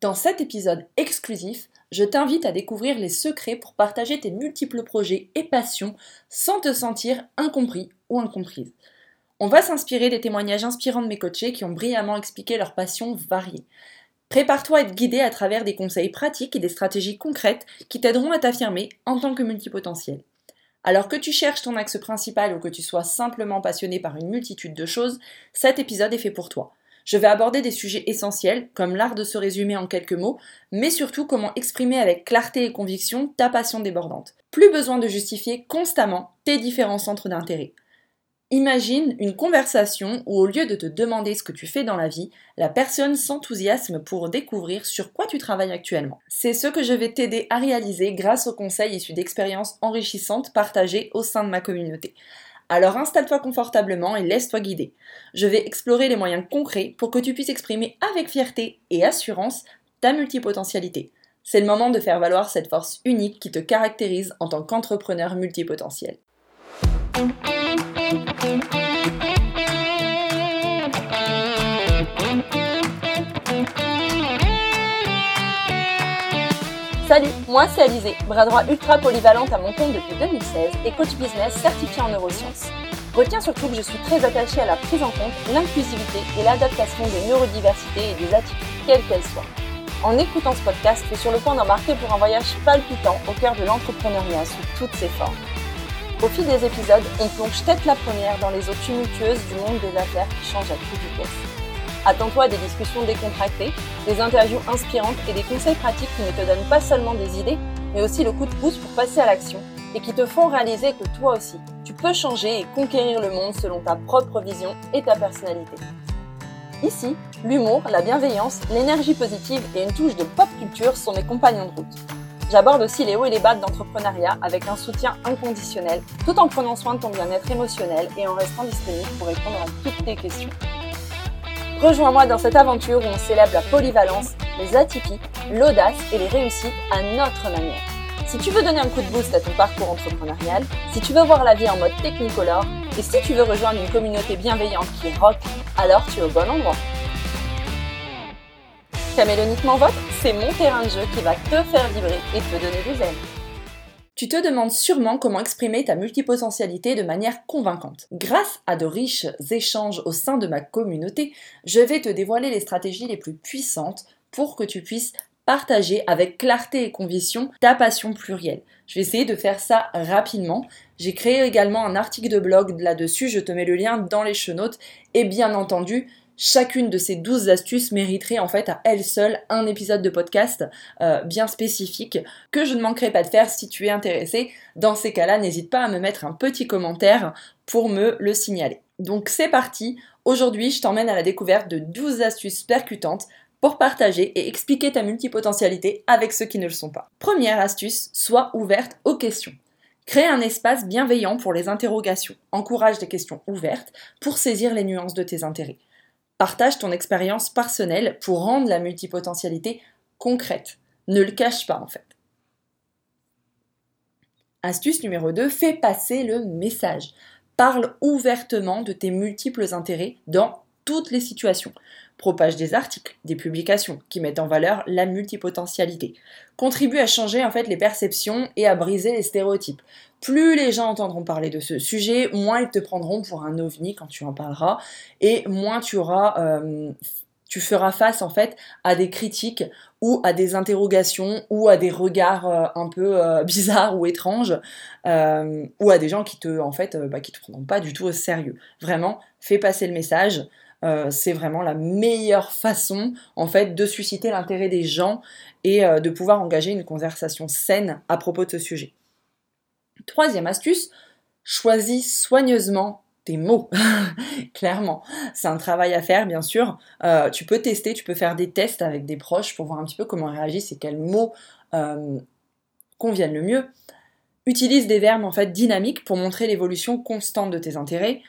Dans cet épisode exclusif, je t'invite à découvrir les secrets pour partager tes multiples projets et passions sans te sentir incompris ou incomprise. On va s'inspirer des témoignages inspirants de mes coachés qui ont brillamment expliqué leurs passions variées. Prépare-toi à être guidé à travers des conseils pratiques et des stratégies concrètes qui t'aideront à t'affirmer en tant que multipotentiel. Alors que tu cherches ton axe principal ou que tu sois simplement passionné par une multitude de choses, cet épisode est fait pour toi. Je vais aborder des sujets essentiels, comme l'art de se résumer en quelques mots, mais surtout comment exprimer avec clarté et conviction ta passion débordante. Plus besoin de justifier constamment tes différents centres d'intérêt. Imagine une conversation où au lieu de te demander ce que tu fais dans la vie, la personne s'enthousiasme pour découvrir sur quoi tu travailles actuellement. C'est ce que je vais t'aider à réaliser grâce aux conseils issus d'expériences enrichissantes partagées au sein de ma communauté. Alors installe-toi confortablement et laisse-toi guider. Je vais explorer les moyens concrets pour que tu puisses exprimer avec fierté et assurance ta multipotentialité. C'est le moment de faire valoir cette force unique qui te caractérise en tant qu'entrepreneur multipotentiel. Moi c'est Alizé, bras droit ultra polyvalente à mon compte depuis 2016 et coach business certifié en neurosciences. Retiens surtout que je suis très attachée à la prise en compte, l'inclusivité et l'adaptation des neurodiversités et des attitudes, quelles qu'elles soient. En écoutant ce podcast, tu es sur le point d'embarquer pour un voyage palpitant au cœur de l'entrepreneuriat sous toutes ses formes. Au fil des épisodes, on plonge tête la première dans les eaux tumultueuses du monde des affaires qui changent à toute vitesse. Attends-toi à des discussions décontractées, des interviews inspirantes et des conseils pratiques qui ne te donnent pas seulement des idées, mais aussi le coup de pouce pour passer à l'action et qui te font réaliser que toi aussi, tu peux changer et conquérir le monde selon ta propre vision et ta personnalité. Ici, l'humour, la bienveillance, l'énergie positive et une touche de pop culture sont mes compagnons de route. J'aborde aussi les hauts et les bas de l'entrepreneuriat avec un soutien inconditionnel, tout en prenant soin de ton bien-être émotionnel et en restant disponible pour répondre à toutes tes questions. Rejoins-moi dans cette aventure où on célèbre la polyvalence, les atypies, l'audace et les réussites à notre manière. Si tu veux donner un coup de boost à ton parcours entrepreneurial, si tu veux voir la vie en mode technicolor et si tu veux rejoindre une communauté bienveillante qui rock, alors tu es au bon endroit. Caméloniquement Votre, c'est mon terrain de jeu qui va te faire vibrer et te donner des ailes. Tu te demandes sûrement comment exprimer ta multipotentialité de manière convaincante. Grâce à de riches échanges au sein de ma communauté, je vais te dévoiler les stratégies les plus puissantes pour que tu puisses partager avec clarté et conviction ta passion plurielle. Je vais essayer de faire ça rapidement. J'ai créé également un article de blog là-dessus, je te mets le lien dans les chenotes et bien entendu, Chacune de ces 12 astuces mériterait en fait à elle seule un épisode de podcast euh, bien spécifique que je ne manquerai pas de faire si tu es intéressé. Dans ces cas-là, n'hésite pas à me mettre un petit commentaire pour me le signaler. Donc c'est parti, aujourd'hui je t'emmène à la découverte de 12 astuces percutantes pour partager et expliquer ta multipotentialité avec ceux qui ne le sont pas. Première astuce, sois ouverte aux questions. Crée un espace bienveillant pour les interrogations. Encourage des questions ouvertes pour saisir les nuances de tes intérêts. Partage ton expérience personnelle pour rendre la multipotentialité concrète. Ne le cache pas en fait. Astuce numéro 2, fais passer le message. Parle ouvertement de tes multiples intérêts dans toutes les situations. Propage des articles, des publications qui mettent en valeur la multipotentialité. Contribue à changer en fait les perceptions et à briser les stéréotypes. Plus les gens entendront parler de ce sujet, moins ils te prendront pour un ovni quand tu en parleras et moins tu auras euh, tu feras face en fait à des critiques ou à des interrogations ou à des regards euh, un peu euh, bizarres ou étranges ou à des gens qui te en fait bah, te prendront pas du tout au sérieux. Vraiment, fais passer le message. C'est vraiment la meilleure façon en fait de susciter l'intérêt des gens et de pouvoir engager une conversation saine à propos de ce sujet. Troisième astuce, choisis soigneusement tes mots. Clairement, c'est un travail à faire, bien sûr. Euh, tu peux tester, tu peux faire des tests avec des proches pour voir un petit peu comment ils réagissent et quels mots conviennent le mieux. Utilise des verbes en fait dynamiques pour montrer l'évolution constante de tes intérêts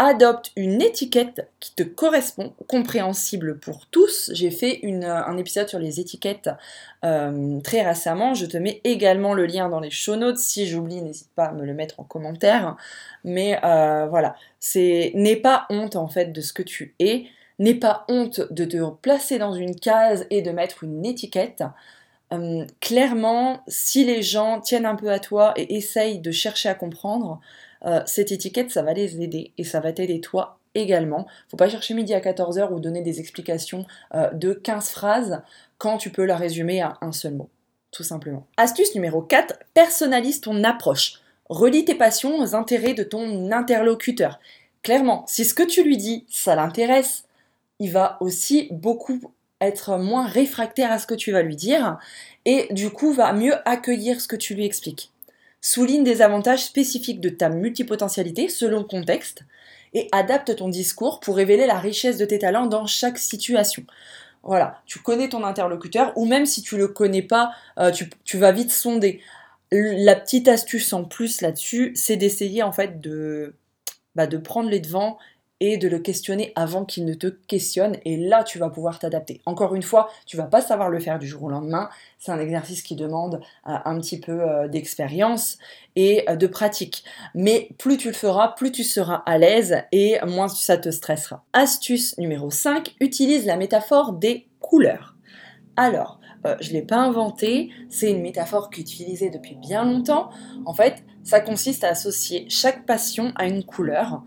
adopte une étiquette qui te correspond, compréhensible pour tous. J'ai fait un épisode sur les étiquettes euh, très récemment. Je te mets également le lien dans les show notes. Si j'oublie, n'hésite pas à me le mettre en commentaire. Mais euh, voilà, c'est n'aie pas honte en fait de ce que tu es. N'aie pas honte de te placer dans une case et de mettre une étiquette. Hum, clairement, si les gens tiennent un peu à toi et essayent de chercher à comprendre, euh, cette étiquette, ça va les aider et ça va t'aider toi également. Faut pas chercher midi à 14h ou donner des explications euh, de 15 phrases quand tu peux la résumer à un seul mot, tout simplement. Astuce numéro 4, personnalise ton approche. Relie tes passions aux intérêts de ton interlocuteur. Clairement, si ce que tu lui dis, ça l'intéresse, il va aussi beaucoup être moins réfractaire à ce que tu vas lui dire et du coup va mieux accueillir ce que tu lui expliques. Souligne des avantages spécifiques de ta multipotentialité selon contexte et adapte ton discours pour révéler la richesse de tes talents dans chaque situation. Voilà, tu connais ton interlocuteur ou même si tu le connais pas, euh, tu, vas vite sonder. La petite astuce en plus là-dessus, c'est d'essayer en fait de, bah, de prendre les devants et de le questionner avant qu'il ne te questionne et là tu vas pouvoir t'adapter. Encore une fois, tu vas pas savoir le faire du jour au lendemain, c'est un exercice qui demande euh, un petit peu euh, d'expérience et euh, de pratique. Mais plus tu le feras, plus tu seras à l'aise et moins ça te stressera. Astuce numéro 5, utilise la métaphore des couleurs. Alors, je ne l'ai pas inventé, c'est une métaphore qui est utilisée depuis bien longtemps. En fait, ça consiste à associer chaque passion à une couleur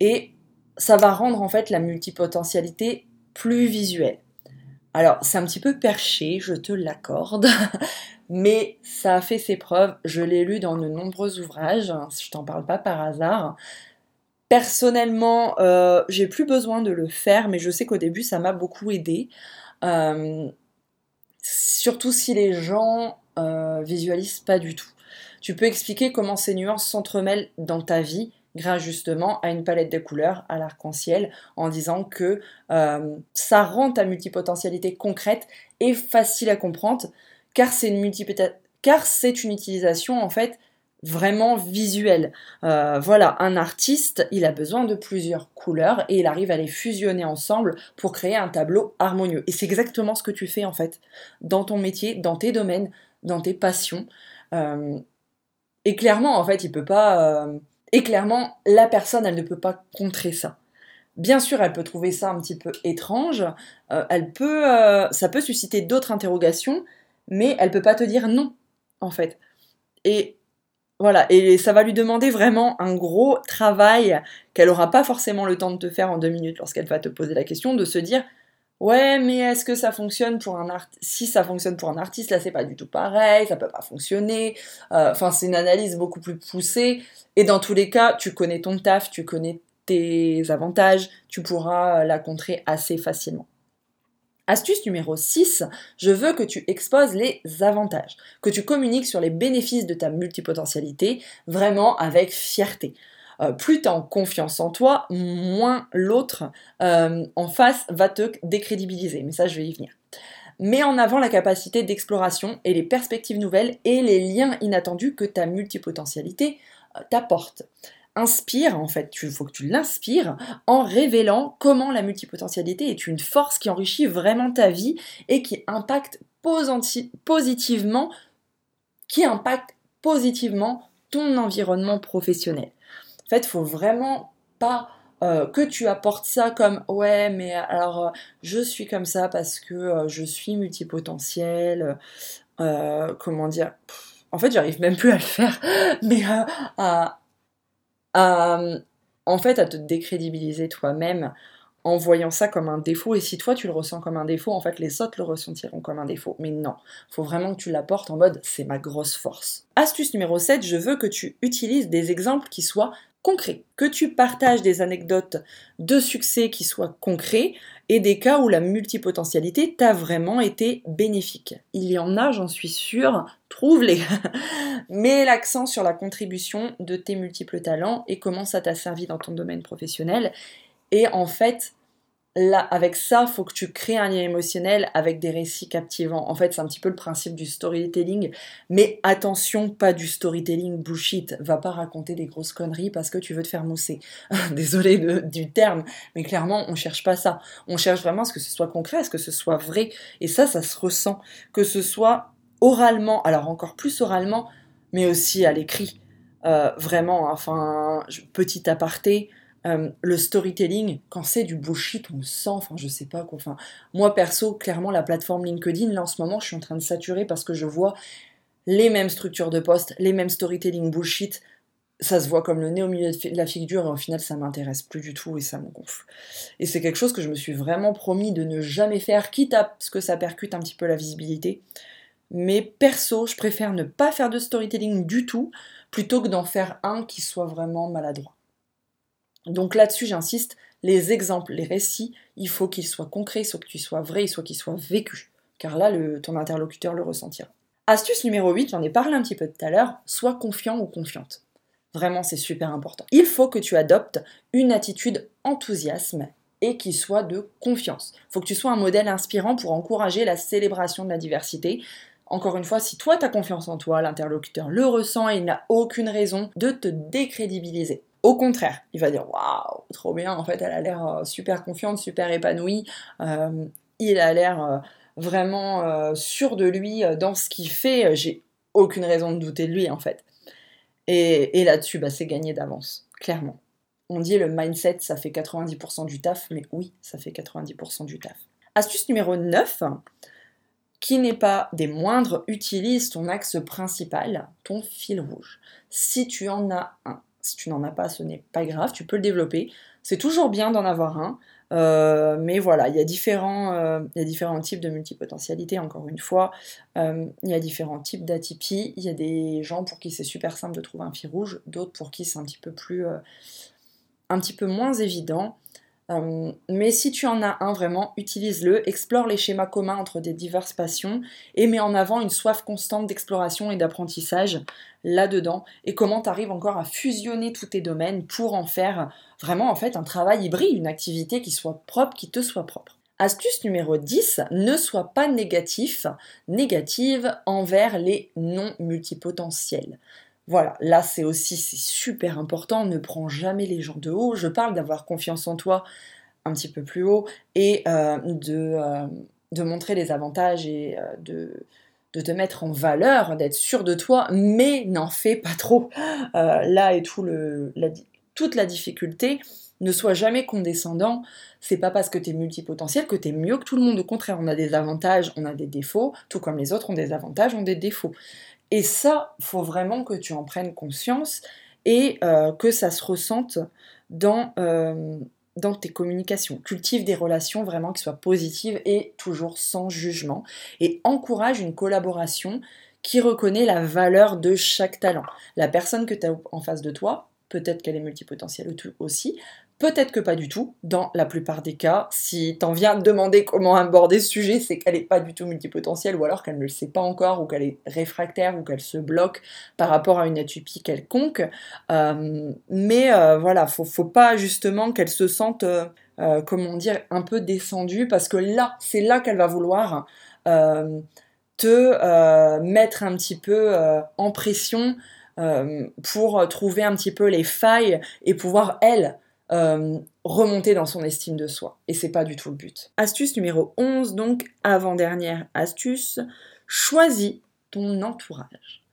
et ça va rendre en fait la multipotentialité plus visuelle. Alors, c'est un petit peu perché, je te l'accorde, mais ça a fait ses preuves. Je l'ai lu dans de nombreux ouvrages, hein, je t'en parle pas par hasard. Personnellement, euh, j'ai plus besoin de le faire, mais je sais qu'au début, ça m'a beaucoup aidé. Euh, surtout si les gens euh, visualisent pas du tout. Tu peux expliquer comment ces nuances s'entremêlent dans ta vie grâce justement à une palette de couleurs, à l'arc-en-ciel, en disant que euh, ça rend ta multipotentialité concrète et facile à comprendre, car c'est une, car une utilisation en fait vraiment visuelle. Euh, voilà, un artiste, il a besoin de plusieurs couleurs et il arrive à les fusionner ensemble pour créer un tableau harmonieux. Et c'est exactement ce que tu fais en fait dans ton métier, dans tes domaines, dans tes passions. Euh, et clairement, en fait, il peut pas et clairement, la personne, elle ne peut pas contrer ça. Bien sûr, elle peut trouver ça un petit peu étrange, euh, elle peut, euh, ça peut susciter d'autres interrogations, mais elle peut pas te dire non, en fait. Et voilà, et ça va lui demander vraiment un gros travail qu'elle aura pas forcément le temps de te faire en deux minutes lorsqu'elle va te poser la question, de se dire Ouais, mais est-ce que ça fonctionne pour un artiste Si ça fonctionne pour un artiste, là c'est pas du tout pareil, ça peut pas fonctionner. Euh, enfin, c'est une analyse beaucoup plus poussée. Et dans tous les cas, tu connais ton taf, tu connais tes avantages, tu pourras euh, la contrer assez facilement. Astuce numéro 6, je veux que tu exposes les avantages, que tu communiques sur les bénéfices de ta multipotentialité, vraiment avec fierté. Euh, plus tu as confiance en toi, moins l'autre euh, en face va te décrédibiliser. Mais ça, je vais y venir. Mets en avant la capacité d'exploration et les perspectives nouvelles et les liens inattendus que ta multipotentialité euh, t'apporte. Inspire, en fait, il faut que tu l'inspires en révélant comment la multipotentialité est une force qui enrichit vraiment ta vie et qui impacte positivement ton environnement professionnel. En fait, faut vraiment pas euh, que tu apportes ça comme ouais, mais alors euh, je suis comme ça parce que euh, je suis multipotentiel. comment dire En fait, j'arrive même plus à le faire, mais en fait à te décrédibiliser toi-même en voyant ça comme un défaut. Et si toi tu le ressens comme un défaut, en fait les autres le ressentiront comme un défaut. Mais non, faut vraiment que tu l'apportes en mode c'est ma grosse force. Astuce numéro 7, je veux que tu utilises des exemples qui soient concret, que tu partages des anecdotes de succès qui soient concrets et des cas où la multipotentialité t'a vraiment été bénéfique. Il y en a, j'en suis sûre, trouve-les. Mets l'accent sur la contribution de tes multiples talents et comment ça t'a servi dans ton domaine professionnel. Et en fait, là, avec ça, faut que tu crées un lien émotionnel avec des récits captivants. En fait, c'est un petit peu le principe du storytelling. Mais attention, pas du storytelling bullshit. Va pas raconter des grosses conneries parce que tu veux te faire mousser. Désolé du terme, mais clairement, on cherche pas ça. On cherche vraiment à ce que ce soit concret, à ce que ce soit vrai. Et ça, ça se ressent. Que ce soit oralement, alors encore plus oralement, mais aussi à l'écrit. Euh, vraiment, enfin, petit aparté, Euh, le storytelling, quand c'est du bullshit, on le sent, enfin je sais pas quoi. Enfin, moi perso, clairement, la plateforme LinkedIn, là en ce moment, je suis en train de saturer parce que je vois les mêmes structures de poste, les mêmes storytelling bullshit. Ça se voit comme le nez au milieu de la figure et au final ça m'intéresse plus du tout et ça me gonfle. Et c'est quelque chose que je me suis vraiment promis de ne jamais faire, quitte à ce que ça percute un petit peu la visibilité. Mais perso, je préfère ne pas faire de storytelling du tout plutôt que d'en faire un qui soit vraiment maladroit. Donc là-dessus, j'insiste, les exemples, les récits, il faut qu'ils soient concrets, il faut qu'ils soient vrais, il faut qu'ils soient vécus. Car là, ton interlocuteur le ressentira. Astuce numéro 8, j'en ai parlé un petit peu tout à l'heure, sois confiant ou confiante. Vraiment, c'est super important. Il faut que tu adoptes une attitude enthousiasme et qui soit de confiance. Il faut que tu sois un modèle inspirant pour encourager la célébration de la diversité. Encore une fois, si toi tu as confiance en toi, l'interlocuteur le ressent et il n'a aucune raison de te décrédibiliser. Au contraire, il va dire waouh, trop bien, en fait, elle a l'air euh, super confiante, super épanouie, euh, il a l'air euh, vraiment sûr de lui dans ce qu'il fait, j'ai aucune raison de douter de lui en fait. Et, là-dessus, bah, c'est gagné d'avance, clairement. On dit le mindset, ça fait 90% du taf, mais oui, ça fait 90% du taf. Astuce numéro 9, qui n'est pas des moindres, utilise ton axe principal, ton fil rouge. Si tu en as un, si tu n'en as pas, ce n'est pas grave, tu peux le développer. C'est toujours bien d'en avoir un. Euh, mais voilà, il y, a différents, euh, y a différents types de multipotentialité, encore une fois. Euh, il y a différents types d'atypie. Il y a des gens pour qui c'est super simple de trouver un fil rouge, d'autres pour qui c'est un petit peu plus. un petit peu moins évident. Euh, mais si tu en as un vraiment, utilise-le, explore les schémas communs entre des diverses passions et mets en avant une soif constante d'exploration et d'apprentissage là-dedans et comment tu arrives encore à fusionner tous tes domaines pour en faire vraiment en fait un travail hybride, une activité qui soit propre, qui te soit propre. Astuce numéro 10, ne sois pas négatif, négative envers les non multipotentiels. Voilà, là c'est aussi c'est super important, ne prends jamais les gens de haut. Je parle d'avoir confiance en toi un petit peu plus haut et euh, de, euh, de, montrer les avantages et euh, de, de, te mettre en valeur, d'être sûr de toi, mais n'en fais pas trop. là est tout le, toute la difficulté. Ne sois jamais condescendant. C'est pas parce que tu es multipotentiel que tu es mieux que tout le monde. Au contraire, on a des avantages, on a des défauts, tout comme les autres ont des avantages, ont des défauts. Et ça, faut vraiment que tu en prennes conscience et euh, que ça se ressente dans, euh, dans tes communications. Cultive des relations vraiment qui soient positives et toujours sans jugement. Et encourage une collaboration qui reconnaît la valeur de chaque talent. La personne que tu as en face de toi, peut-être qu'elle est multipotentielle aussi, Peut-être que pas du tout, dans la plupart des cas. Si t'en viens de demander comment aborder ce sujet, c'est qu'elle n'est pas du tout multipotentielle, ou alors qu'elle ne le sait pas encore, ou qu'elle est réfractaire, ou qu'elle se bloque par rapport à une atopie quelconque. Euh, mais euh, voilà, faut, faut pas justement qu'elle se sente, euh, comment dire, un peu descendue, parce que là, c'est là qu'elle va vouloir te mettre un petit peu en pression pour trouver un petit peu les failles et pouvoir, elle, euh, remonter dans son estime de soi. Et c'est pas du tout le but. Astuce numéro 11, donc avant-dernière astuce, choisis ton entourage.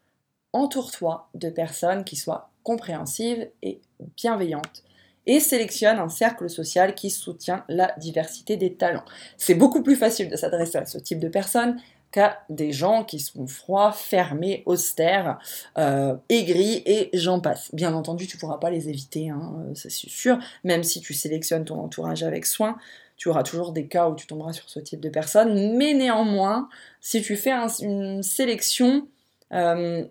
Entoure-toi de personnes qui soient compréhensives et bienveillantes et sélectionne un cercle social qui soutient la diversité des talents. C'est beaucoup plus facile de s'adresser à ce type de personnes qu'à des gens qui sont froids, fermés, austères, euh, aigris et j'en passe. Bien entendu, tu pourras pas les éviter, hein, euh, c'est sûr. Même si tu sélectionnes ton entourage avec soin, tu auras toujours des cas où tu tomberas sur ce type de personnes. Mais néanmoins, si tu fais une sélection, euh,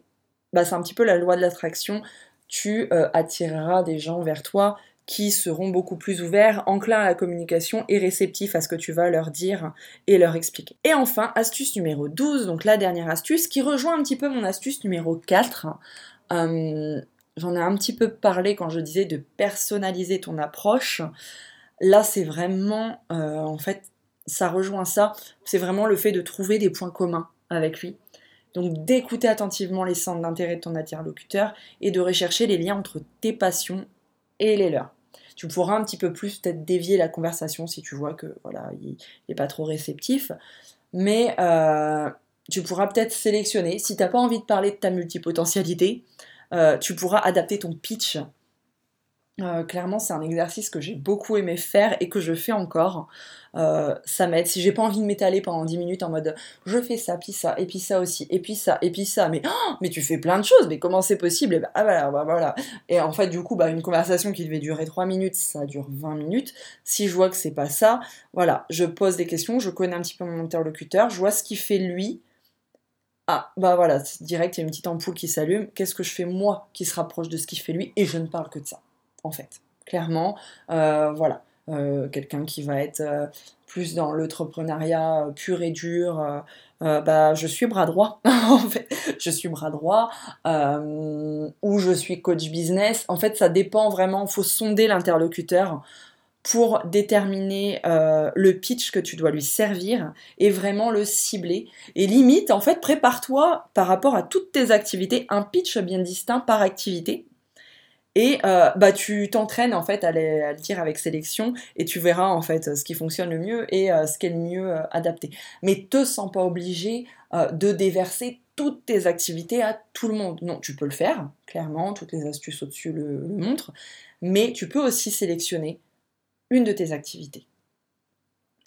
bah, c'est un petit peu la loi de l'attraction. Tu attireras des gens vers toi qui seront beaucoup plus ouverts, enclins à la communication et réceptifs à ce que tu vas leur dire et leur expliquer. Et enfin, astuce numéro 12, donc la dernière astuce, qui rejoint un petit peu mon astuce numéro 4. Euh, j'en ai un petit peu parlé quand je disais de personnaliser ton approche. Là, c'est vraiment, euh, en fait, ça rejoint ça. C'est vraiment le fait de trouver des points communs avec lui. Donc d'écouter attentivement les centres d'intérêt de ton interlocuteur et de rechercher les liens entre tes passions et les leurs tu pourras un petit peu plus peut-être dévier la conversation si tu vois que voilà, il n'est pas trop réceptif. Mais euh, tu pourras peut-être sélectionner, si tu n'as pas envie de parler de ta multipotentialité, euh, tu pourras adapter ton pitch Euh, clairement, c'est un exercice que j'ai beaucoup aimé faire et que je fais encore. Euh, ça m'aide. Si j'ai pas envie de m'étaler pendant 10 minutes en mode je fais ça, puis ça, et puis ça aussi, et puis ça, et puis ça, mais, oh, mais tu fais plein de choses, mais comment c'est possible? Et bah, ah voilà, bah, voilà. Et en fait, du coup, bah, une conversation qui devait durer 3 minutes, ça dure 20 minutes. Si je vois que c'est pas ça, voilà, je pose des questions, je connais un petit peu mon interlocuteur, je vois ce qu'il fait lui. Ah, bah voilà, direct, il y a une petite ampoule qui s'allume. Qu'est-ce que je fais moi qui se rapproche de ce qu'il fait lui? Et je ne parle que de ça en fait. Clairement, euh, voilà. Euh, quelqu'un qui va être euh, plus dans l'entrepreneuriat pur et dur, bah, je suis bras droit, en fait. Je suis bras droit, ou je suis coach business. En fait, ça dépend vraiment, il faut sonder l'interlocuteur pour déterminer le pitch que tu dois lui servir et vraiment le cibler. Et limite, en fait, prépare-toi par rapport à toutes tes activités, un pitch bien distinct par activité et euh, bah, tu t'entraînes en fait à, le dire avec sélection et tu verras en fait ce qui fonctionne le mieux et euh, ce qui est le mieux euh, adapté. Mais te sens pas obligé de déverser toutes tes activités à tout le monde. Non, tu peux le faire, clairement, toutes les astuces au-dessus le, le montrent, mais tu peux aussi sélectionner une de tes activités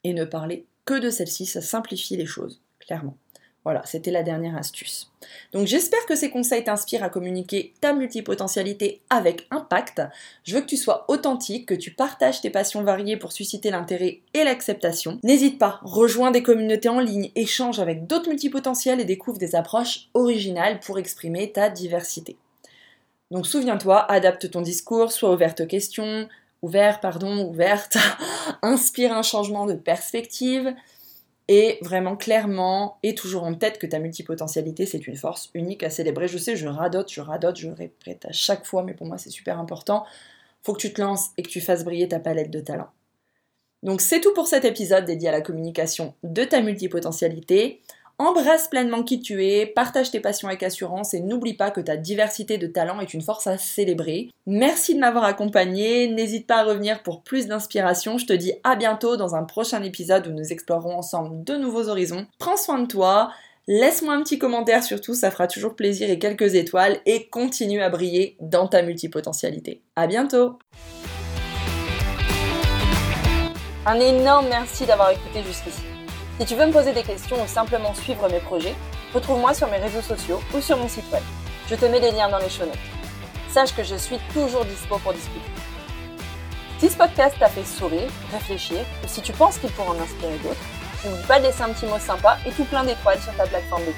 et ne parler que de celle-ci, ça simplifie les choses, clairement. Voilà, c'était la dernière astuce. Donc j'espère que ces conseils t'inspirent à communiquer ta multipotentialité avec impact. Je veux que tu sois authentique, que tu partages tes passions variées pour susciter l'intérêt et l'acceptation. N'hésite pas, rejoins des communautés en ligne, échange avec d'autres multipotentiels et découvre des approches originales pour exprimer ta diversité. Donc souviens-toi, adapte ton discours, sois ouverte aux questions, ouvert, pardon, ouverte, inspire un changement de perspective, et vraiment clairement et toujours en tête que ta multipotentialité c'est une force unique à célébrer. Je sais, je radote, je radote, je répète à chaque fois, mais pour moi c'est super important. Faut que tu te lances et que tu fasses briller ta palette de talents. Donc c'est tout pour cet épisode dédié à la communication de ta multipotentialité. Embrasse pleinement qui tu es, partage tes passions avec assurance et n'oublie pas que ta diversité de talents est une force à célébrer. Merci de m'avoir accompagné, n'hésite pas à revenir pour plus d'inspiration. Je te dis à bientôt dans un prochain épisode où nous explorerons ensemble de nouveaux horizons. Prends soin de toi, laisse-moi un petit commentaire surtout, ça fera toujours plaisir et quelques étoiles et continue à briller dans ta multipotentialité. À bientôt Un énorme merci d'avoir écouté jusqu'ici. Si tu veux me poser des questions ou simplement suivre mes projets, retrouve-moi sur mes réseaux sociaux ou sur mon site web. Je te mets les liens dans les show notes. Sache que je suis toujours dispo pour discuter. Si ce podcast t'a fait sourire, réfléchir, ou si tu penses qu'il pourra en inspirer d'autres, n'oublie pas de laisser un petit mot sympa et tout plein d'étoiles sur ta plateforme d'écoute.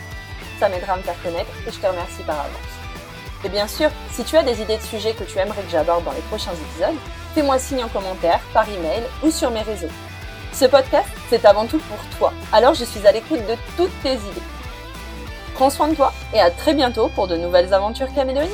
Ça m'aidera à me faire connaître et je te remercie par avance. Et bien sûr, si tu as des idées de sujets que tu aimerais que j'aborde dans les prochains épisodes, fais-moi signe en commentaire, par email ou sur mes réseaux. Ce podcast, c'est avant tout pour toi. Alors je suis à l'écoute de toutes tes idées. Prends soin de toi et à très bientôt pour de nouvelles aventures caméléoniques.